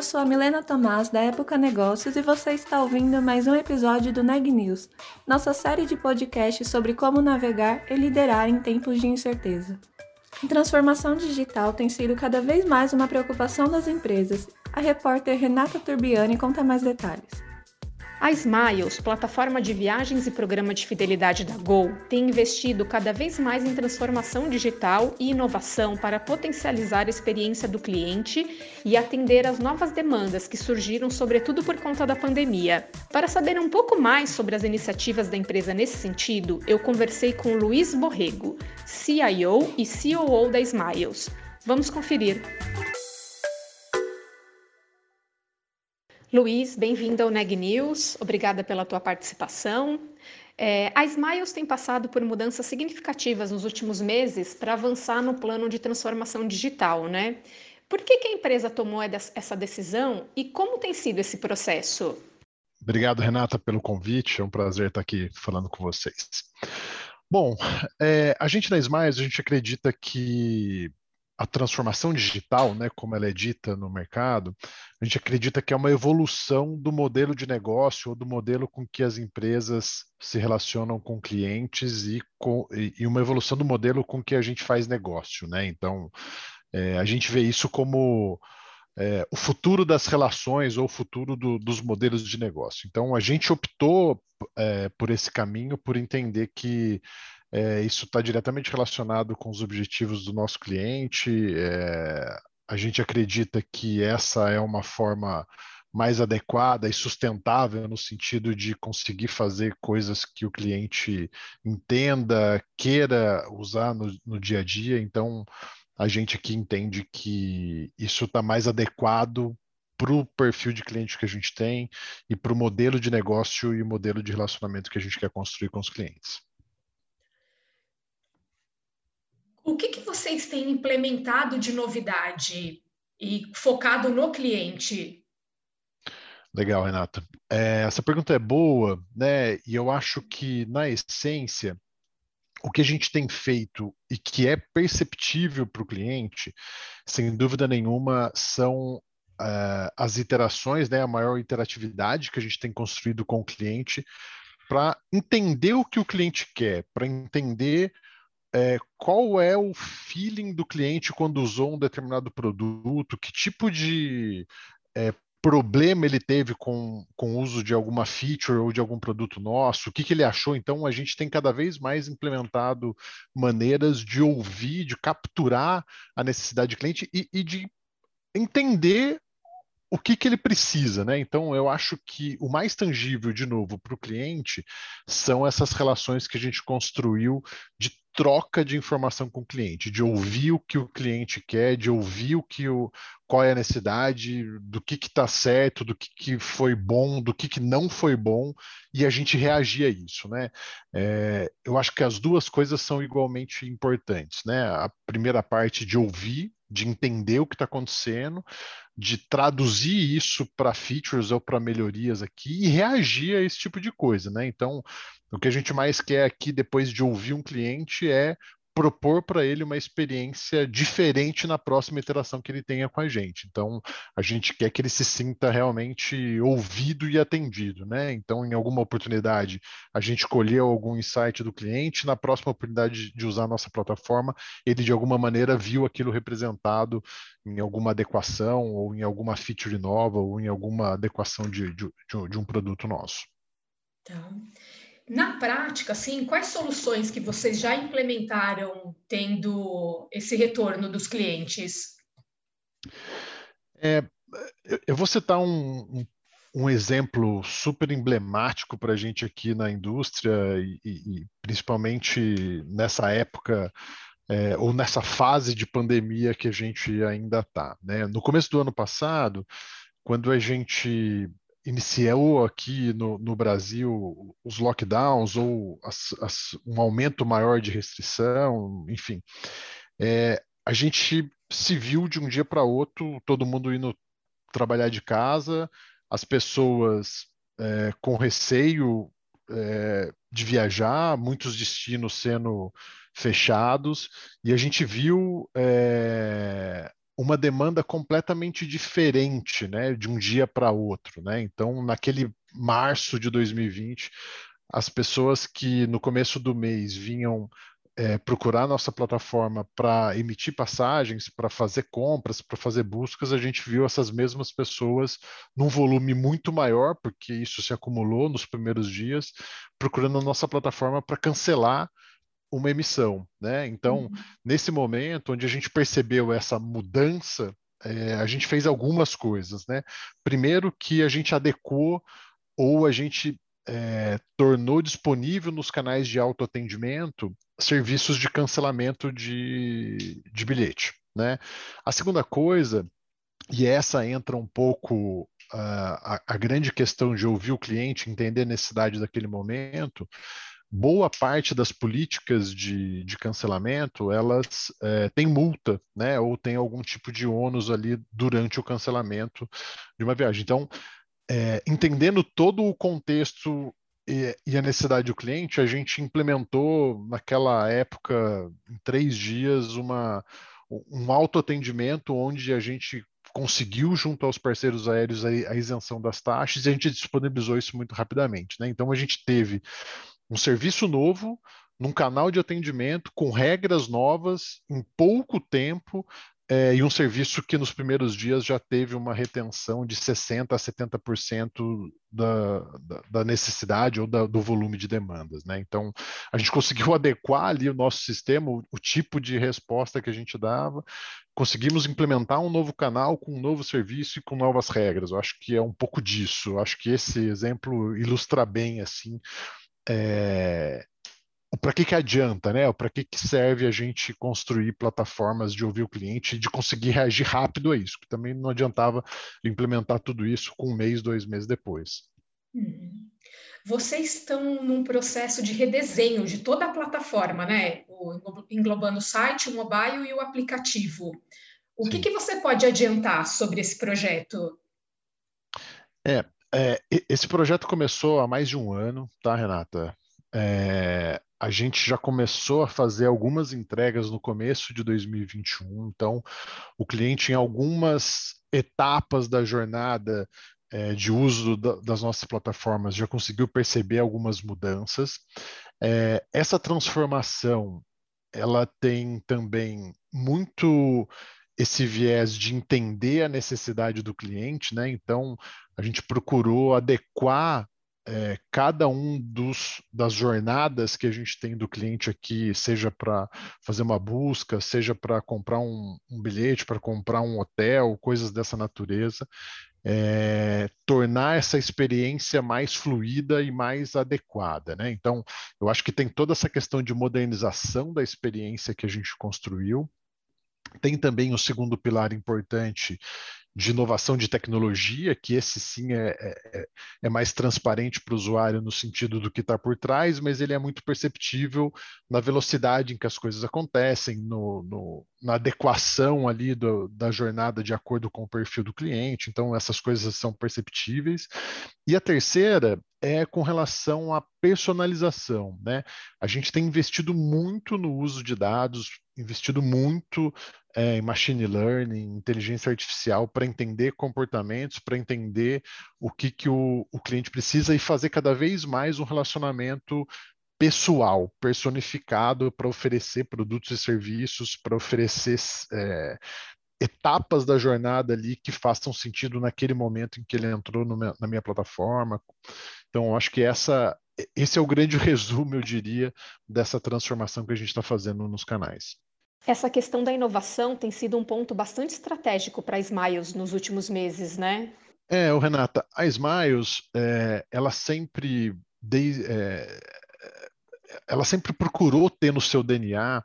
Eu sou a Milena Tomás da Época Negócios e você está ouvindo mais um episódio do Neg News, nossa série de podcasts sobre como navegar e liderar em tempos de incerteza. A transformação digital tem sido cada vez mais uma preocupação das empresas. A repórter Renata Turbiani conta mais detalhes. A Smiles, plataforma de viagens e programa de fidelidade da Gol, tem investido cada vez mais em transformação digital e inovação para potencializar a experiência do cliente e atender às novas demandas que surgiram, sobretudo por conta da pandemia. Para saber um pouco mais sobre as iniciativas da empresa nesse sentido, eu conversei com Luiz Borrego, CIO e COO da Smiles. Vamos conferir. Luiz, bem-vindo ao Neg News, obrigada pela tua participação. É, a Smiles tem passado por mudanças significativas nos últimos meses para avançar no plano de transformação digital, né? Por que, que a empresa tomou essa decisão e como tem sido esse processo? Obrigado, Renata, pelo convite. É um prazer estar aqui falando com vocês. Bom, é, a gente na Smiles, a gente acredita que a transformação digital, né, como ela é dita no mercado, a gente acredita que é uma evolução do modelo de negócio ou do modelo com que as empresas se relacionam com clientes e, com, e uma evolução do modelo com que a gente faz negócio, né? Então, é, a gente vê isso como é, o futuro das relações ou o futuro do, dos modelos de negócio. Então, a gente optou é, por esse caminho, por entender que é, isso está diretamente relacionado com os objetivos do nosso cliente. É, a gente acredita que essa é uma forma mais adequada e sustentável no sentido de conseguir fazer coisas que o cliente entenda, queira usar no, no dia a dia. Então, a gente aqui entende que isso está mais adequado para o perfil de cliente que a gente tem e para o modelo de negócio e modelo de relacionamento que a gente quer construir com os clientes. O que, que vocês têm implementado de novidade e focado no cliente? Legal, Renata. É, essa pergunta é boa, né? E eu acho que, na essência, o que a gente tem feito e que é perceptível para o cliente, sem dúvida nenhuma, são uh, as iterações, né? A maior interatividade que a gente tem construído com o cliente para entender o que o cliente quer, para entender é, qual é o feeling do cliente quando usou um determinado produto, que tipo de é, problema ele teve com, com o uso de alguma feature ou de algum produto nosso, o que, que ele achou. Então, a gente tem cada vez mais implementado maneiras de ouvir, de capturar a necessidade do cliente e, e de entender o que, que ele precisa, né? Então, eu acho que o mais tangível, de novo, para o cliente são essas relações que a gente construiu de troca de informação com o cliente, de ouvir o que o cliente quer, de ouvir o que o, qual é a necessidade, do que está certo, do que, que foi bom, do que, que não foi bom, e a gente reagir a isso, né? É, eu acho que as duas coisas são igualmente importantes, né? A primeira parte de ouvir, de entender o que está acontecendo, de traduzir isso para features ou para melhorias aqui e reagir a esse tipo de coisa, né? Então, o que a gente mais quer aqui, depois de ouvir um cliente, é propor para ele uma experiência diferente na próxima interação que ele tenha com a gente. Então, a gente quer que ele se sinta realmente ouvido e atendido, né? Então, em alguma oportunidade, a gente colheu algum insight do cliente, na próxima oportunidade de usar a nossa plataforma, ele de alguma maneira viu aquilo representado em alguma adequação ou em alguma feature nova ou em alguma adequação de, de, de um produto nosso. Tá. Na prática, assim, quais soluções que vocês já implementaram tendo esse retorno dos clientes? É, eu vou citar um, um, exemplo super emblemático para a gente aqui na indústria e, e, principalmente nessa época é, ou nessa fase de pandemia que a gente ainda está. Né? No começo do ano passado, quando a gente iniciou aqui no, no Brasil os lockdowns ou as, as, um aumento maior de restrição, enfim. é, a gente se viu de um dia para outro, todo mundo indo trabalhar de casa, as pessoas é, com receio é, de viajar, muitos destinos sendo fechados, e a gente viu é, uma demanda completamente diferente, né, de um dia para outro, né? Então, naquele março de 2020, as pessoas que no começo do mês vinham é, procurar nossa plataforma para emitir passagens, para fazer compras, para fazer buscas, a gente viu essas mesmas pessoas num volume muito maior, porque isso se acumulou nos primeiros dias, procurando a nossa plataforma para cancelar uma emissão, né? Então, uhum. nesse momento onde a gente percebeu essa mudança, é, a gente fez algumas coisas, né? Primeiro que a gente adequou ou a gente é, tornou disponível nos canais de autoatendimento serviços de cancelamento de, de bilhete. Né? A segunda coisa, e essa entra um pouco uh, a, a grande questão de ouvir o cliente, entender a necessidade daquele momento, boa parte das políticas de, de cancelamento elas é, têm multa, né? Ou tem algum tipo de ônus ali durante o cancelamento de uma viagem. Então, é, entendendo todo o contexto e, e, a necessidade do cliente, a gente implementou naquela época, em três dias, uma, um autoatendimento onde a gente conseguiu, junto aos parceiros aéreos, a, a, isenção das taxas e a gente disponibilizou isso muito rapidamente. Né? Então, a gente teve um serviço novo, num canal de atendimento, com regras novas, em pouco tempo, é, e um serviço que nos primeiros dias já teve uma retenção de 60% a 70% da, da, da, necessidade ou da, do volume de demandas. Né? Então, a gente conseguiu adequar ali o nosso sistema, o, o, tipo de resposta que a gente dava, conseguimos implementar um novo canal com um novo serviço e com novas regras. Eu acho que é um pouco disso. Eu acho que esse exemplo ilustra bem assim é, para que, que adianta, né? Para que, que serve a gente construir plataformas de ouvir o cliente e de conseguir reagir rápido a isso? Que também não adiantava implementar tudo isso com um mês, dois meses depois. Uhum. Vocês estão num processo de redesenho de toda a plataforma, né? O, englobando o site, o mobile e o aplicativo. O que, que você pode adiantar sobre esse projeto? É, é, esse projeto começou há mais de um ano, tá, Renata? É, a gente já começou a fazer algumas entregas no começo de 2021, então o cliente em algumas etapas da jornada é, de uso da, das nossas plataformas já conseguiu perceber algumas mudanças. É, essa transformação ela tem também muito esse viés de entender a necessidade do cliente, né? Então a gente procurou adequar é, cada um dos, das jornadas que a gente tem do cliente aqui, seja para fazer uma busca, seja para comprar um, um bilhete, para comprar um hotel, coisas dessa natureza, é, tornar essa experiência mais fluida e mais adequada. Né? Então, eu acho que tem toda essa questão de modernização da experiência que a gente construiu. Tem também o segundo pilar importante, de inovação de tecnologia, que esse sim é, é, é mais transparente para o usuário no sentido do que está por trás, mas ele é muito perceptível na velocidade em que as coisas acontecem, no, no na adequação ali do, da jornada de acordo com o perfil do cliente. Então, essas coisas são perceptíveis. E a terceira é com relação à personalização. Né? A gente tem investido muito no uso de dados, investido muito é, em machine learning, inteligência artificial, para entender comportamentos, para entender o que, que o, o cliente precisa e fazer cada vez mais um relacionamento pessoal, personificado para oferecer produtos e serviços, para oferecer é, etapas da jornada ali que façam sentido naquele momento em que ele entrou meu, na minha plataforma. Então, acho que essa, esse é o grande resumo, eu diria, dessa transformação que a gente está fazendo nos canais. Essa questão da inovação tem sido um ponto bastante estratégico para a Smiles nos últimos meses, né? É, Renata, a Smiles, é, ela sempre de, é, ela sempre procurou ter no seu DNA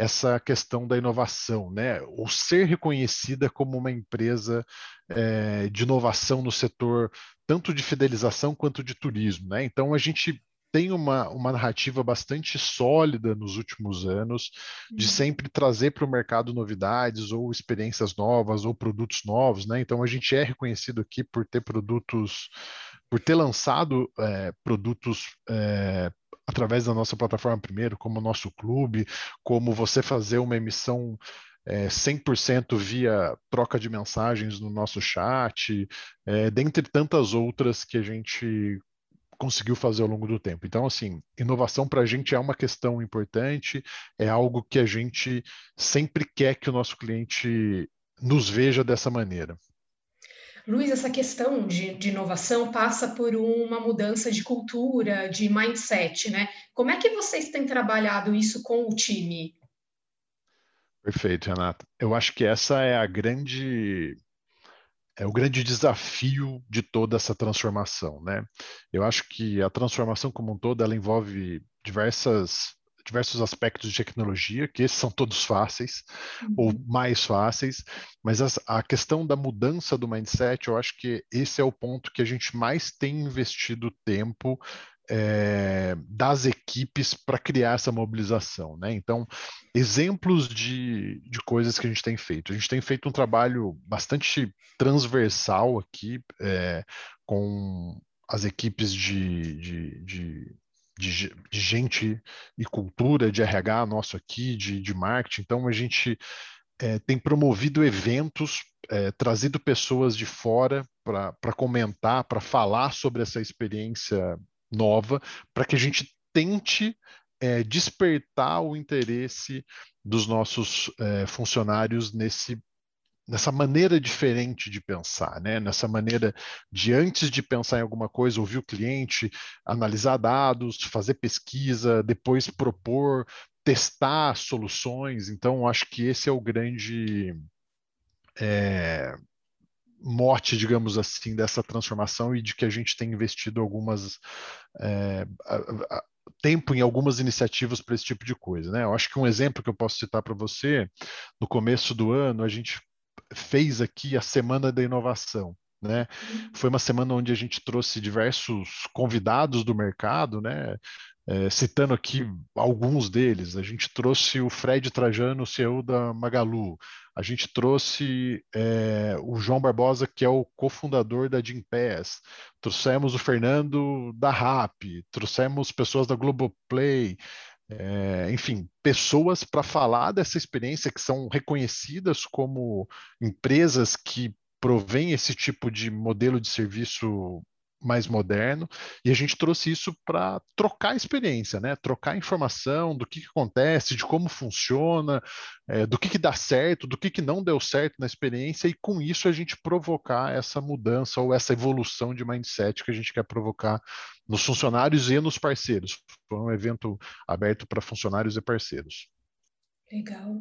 essa questão da inovação, né? Ou ser reconhecida como uma empresa é, de inovação no setor tanto de fidelização quanto de turismo, né? Então a gente tem uma, uma narrativa bastante sólida nos últimos anos, de uhum. sempre trazer para o mercado novidades, ou experiências novas, ou produtos novos, né? Então a gente é reconhecido aqui por ter produtos, por ter lançado é, produtos é, através da nossa plataforma primeiro, como o nosso clube, como você fazer uma emissão é, 100% via troca de mensagens no nosso chat, é, dentre tantas outras que a gente conseguiu fazer ao longo do tempo. Então, assim, inovação para a gente é uma questão importante, é algo que a gente sempre quer que o nosso cliente nos veja dessa maneira. Luiz, essa questão de, de, inovação passa por uma mudança de cultura, de mindset, né? Como é que vocês têm trabalhado isso com o time? Perfeito, Renata. Eu acho que essa é a grande é o grande desafio de toda essa transformação, né? Eu acho que a transformação como um todo ela envolve diversas diversos aspectos de tecnologia, que esses são todos fáceis uhum. ou mais fáceis, mas a, a questão da mudança do mindset, eu acho que esse é o ponto que a gente mais tem investido tempo é, das equipes para criar essa mobilização. Né? Então, exemplos de, de coisas que a gente tem feito. A gente tem feito um trabalho bastante transversal aqui é, com as equipes de, de, de, de, de gente e cultura, de RH nosso aqui, de, de marketing. Então, a gente é, tem promovido eventos, é, trazido pessoas de fora para comentar, para falar sobre essa experiência nova para que a gente tente é, despertar o interesse dos nossos é, funcionários nesse nessa maneira diferente de pensar, né? Nessa maneira de antes de pensar em alguma coisa, ouvir o cliente, analisar dados, fazer pesquisa, depois propor, testar soluções. Então, acho que esse é o grande é, morte, digamos assim, dessa transformação e de que a gente tem investido algumas é, a, a, tempo em algumas iniciativas para esse tipo de coisa, né? Eu acho que um exemplo que eu posso citar para você, no começo do ano a gente fez aqui a Semana da Inovação. Né? Foi uma semana onde a gente trouxe diversos convidados do mercado, né? É, citando aqui alguns deles, a gente trouxe o Fred Trajano, CEO da Magalu, a gente trouxe é, o João Barbosa, que é o cofundador da Gimpass, trouxemos o Fernando da RAP, trouxemos pessoas da Globoplay, é, enfim, pessoas para falar dessa experiência que são reconhecidas como empresas que provém esse tipo de modelo de serviço mais moderno, e a gente trouxe isso para trocar experiência, né? Trocar informação do que, que acontece, de como funciona, é, do que, que dá certo, do que, que não deu certo na experiência, e com isso a gente provocar essa mudança ou essa evolução de mindset que a gente quer provocar nos funcionários e nos parceiros. Foi um evento aberto para funcionários e parceiros. Legal.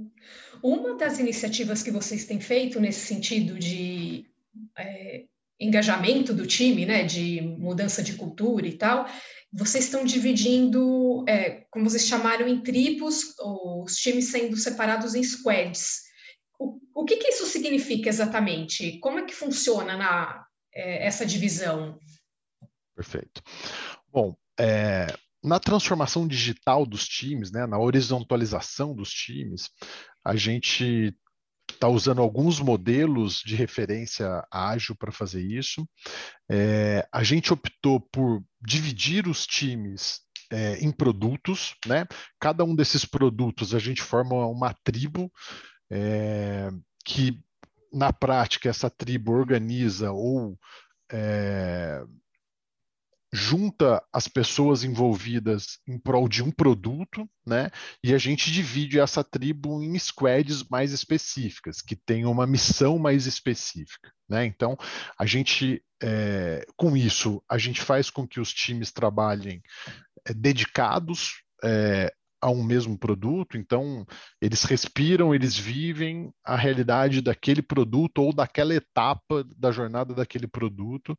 Uma das iniciativas que vocês têm feito nesse sentido de é engajamento do time, né, de mudança de cultura e tal, vocês estão dividindo, é, como vocês chamaram, em tribos, os times sendo separados em squads. O, o que, que isso significa exatamente? Como é que funciona na, é, essa divisão? Perfeito. Bom, é, na transformação digital dos times, né, na horizontalização dos times, a gente está usando alguns modelos de referência ágil para fazer isso. É, a gente optou por dividir os times é, em produtos, né? Cada um desses produtos a gente forma uma tribo é, que, na prática, essa tribo organiza ou junta as pessoas envolvidas em prol de um produto, né? E a gente divide essa tribo em squads mais específicas, que têm uma missão mais específica, né? Então, a gente, é, com isso, a gente faz com que os times trabalhem é, dedicados é, a um mesmo produto, então eles respiram, eles vivem a realidade daquele produto ou daquela etapa da jornada daquele produto,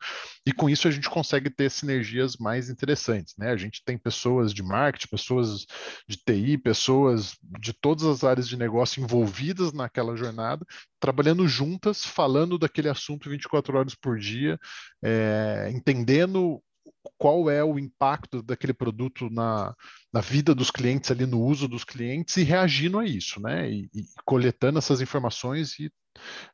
e com isso a gente consegue ter sinergias mais interessantes, né? A gente tem pessoas de marketing, pessoas de TI, pessoas de todas as áreas de negócio envolvidas naquela jornada, trabalhando juntas, falando daquele assunto 24 horas por dia, é, entendendo qual é o impacto daquele produto na, na vida dos clientes ali, no uso dos clientes e reagindo a isso, né? E, e coletando essas informações e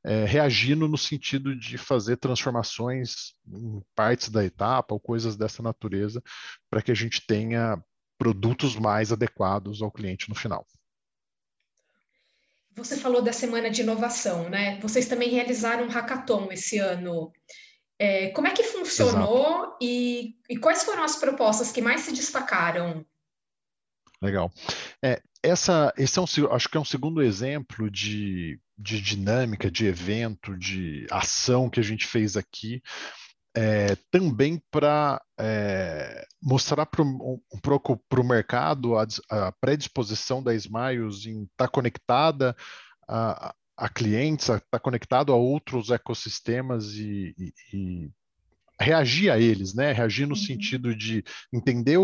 é, reagindo no sentido de fazer transformações em partes da etapa ou coisas dessa natureza para que a gente tenha produtos mais adequados ao cliente no final. Você falou da semana de inovação, né? Vocês também realizaram um hackathon esse ano. É, como é que funcionou e, e, quais foram as propostas que mais se destacaram? Legal. É, essa, esse é um, acho que é um segundo exemplo de, de dinâmica, de evento, de ação que a gente fez aqui, é, também para é, mostrar para o mercado a, a, predisposição da Smiles em estar tá conectada a, a clientes, estar tá conectado a outros ecossistemas e, e, e reagir a eles, né? Reagir no uhum. sentido de entender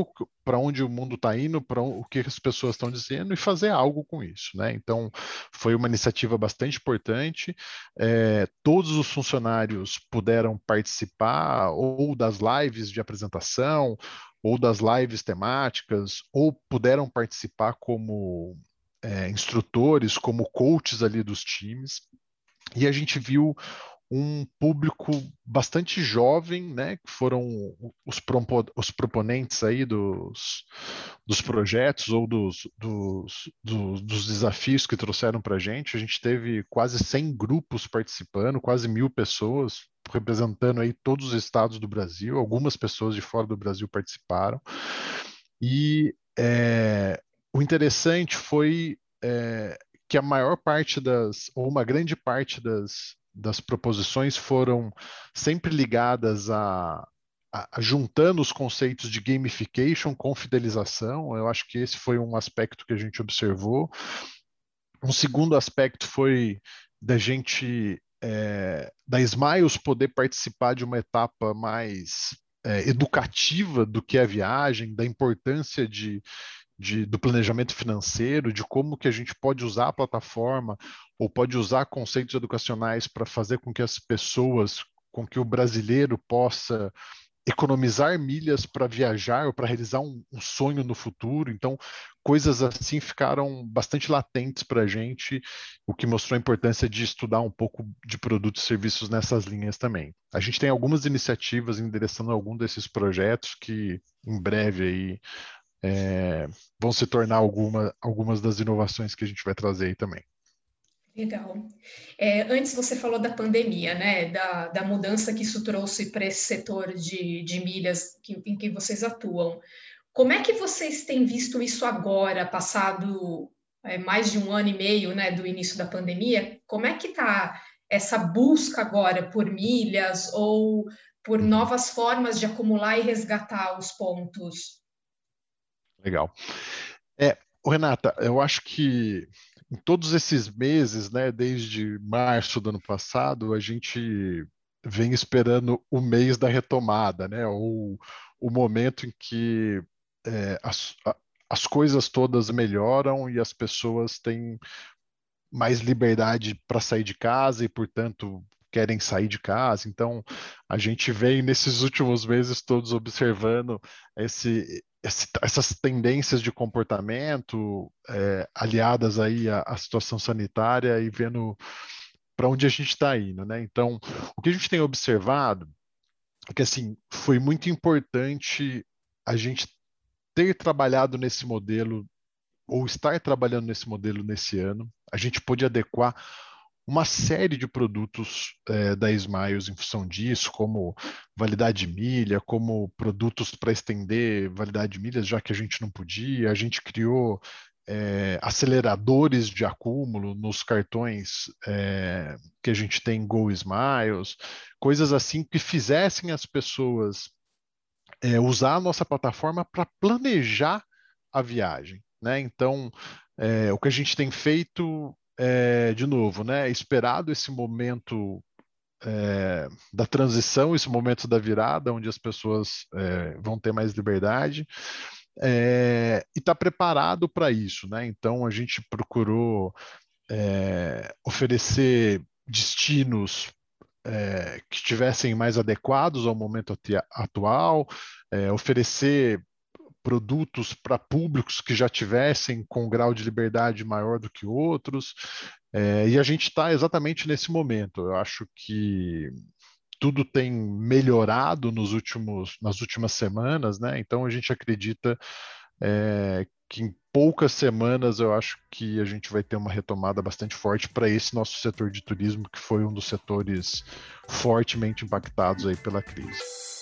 para onde o mundo está indo, para o que as pessoas estão dizendo e fazer algo com isso, né? Então foi uma iniciativa bastante importante. É, todos os funcionários puderam participar ou das lives de apresentação ou das lives temáticas ou puderam participar como é, instrutores, como coaches ali dos times. E a gente viu um público bastante jovem, né, que foram os, os proponentes aí dos, dos projetos ou dos, dos, dos, dos desafios que trouxeram para a gente. A gente teve quase 100 grupos participando, quase mil pessoas representando aí todos os estados do Brasil. Algumas pessoas de fora do Brasil participaram. E é, o interessante foi é, que a maior parte das, ou uma grande parte das, das proposições foram sempre ligadas a, a, juntando os conceitos de gamification com fidelização. Eu acho que esse foi um aspecto que a gente observou. Um segundo aspecto foi da gente, é, da Smiles poder participar de uma etapa mais é, educativa do que a viagem, da importância de, de, do planejamento financeiro, de como que a gente pode usar a plataforma ou pode usar conceitos educacionais para fazer com que as pessoas, com que o brasileiro possa economizar milhas para viajar ou para realizar um, um, sonho no futuro. Então, coisas assim ficaram bastante latentes para a gente, o que mostrou a importância de estudar um pouco de produtos e serviços nessas linhas também. A gente tem algumas iniciativas endereçando algum desses projetos que em breve aí é, vão se tornar alguma, algumas das inovações que a gente vai trazer aí também. Legal. É, antes você falou da pandemia, né? Da, da mudança que isso trouxe para esse setor de, de milhas que, em que vocês atuam. Como é que vocês têm visto isso agora, passado é, mais de um ano e meio né, do início da pandemia? Como é que está essa busca agora por milhas ou por novas formas de acumular e resgatar os pontos? Legal. É, Renata, eu acho que em todos esses meses, né, desde março do ano passado, a gente vem esperando o mês da retomada, né, ou o momento em que é, as, as coisas todas melhoram e as pessoas têm mais liberdade para sair de casa e, portanto, querem sair de casa. Então, a gente vem nesses últimos meses todos observando esse, essas tendências de comportamento é, aliadas aí à, à, situação sanitária e vendo para onde a gente está indo, né? Então, o que a gente tem observado é que assim foi muito importante a gente ter trabalhado nesse modelo ou estar trabalhando nesse modelo nesse ano. A gente pôde adequar uma série de produtos é, da Smiles em função disso, como validade de milha, como produtos para estender validade de milhas, já que a gente não podia. A gente criou é, aceleradores de acúmulo nos cartões é, que a gente tem Go Smiles, coisas assim que fizessem as pessoas é, usar a nossa plataforma para planejar a viagem. Né? Então, o que a gente tem feito é, de novo, né, esperado esse momento é, da transição, esse momento da virada, onde as pessoas é, vão ter mais liberdade, é, e está preparado para isso, né? Então a gente procurou é, oferecer destinos é, que estivessem mais adequados ao momento atual, é, oferecer produtos para públicos que já tivessem com um grau de liberdade maior do que outros. É, e a gente está exatamente nesse momento. Eu acho que tudo tem melhorado nos últimos, nas últimas semanas, né? Então a gente acredita é, que em poucas semanas eu acho que a gente vai ter uma retomada bastante forte para esse nosso setor de turismo, que foi um dos setores fortemente impactados aí pela crise.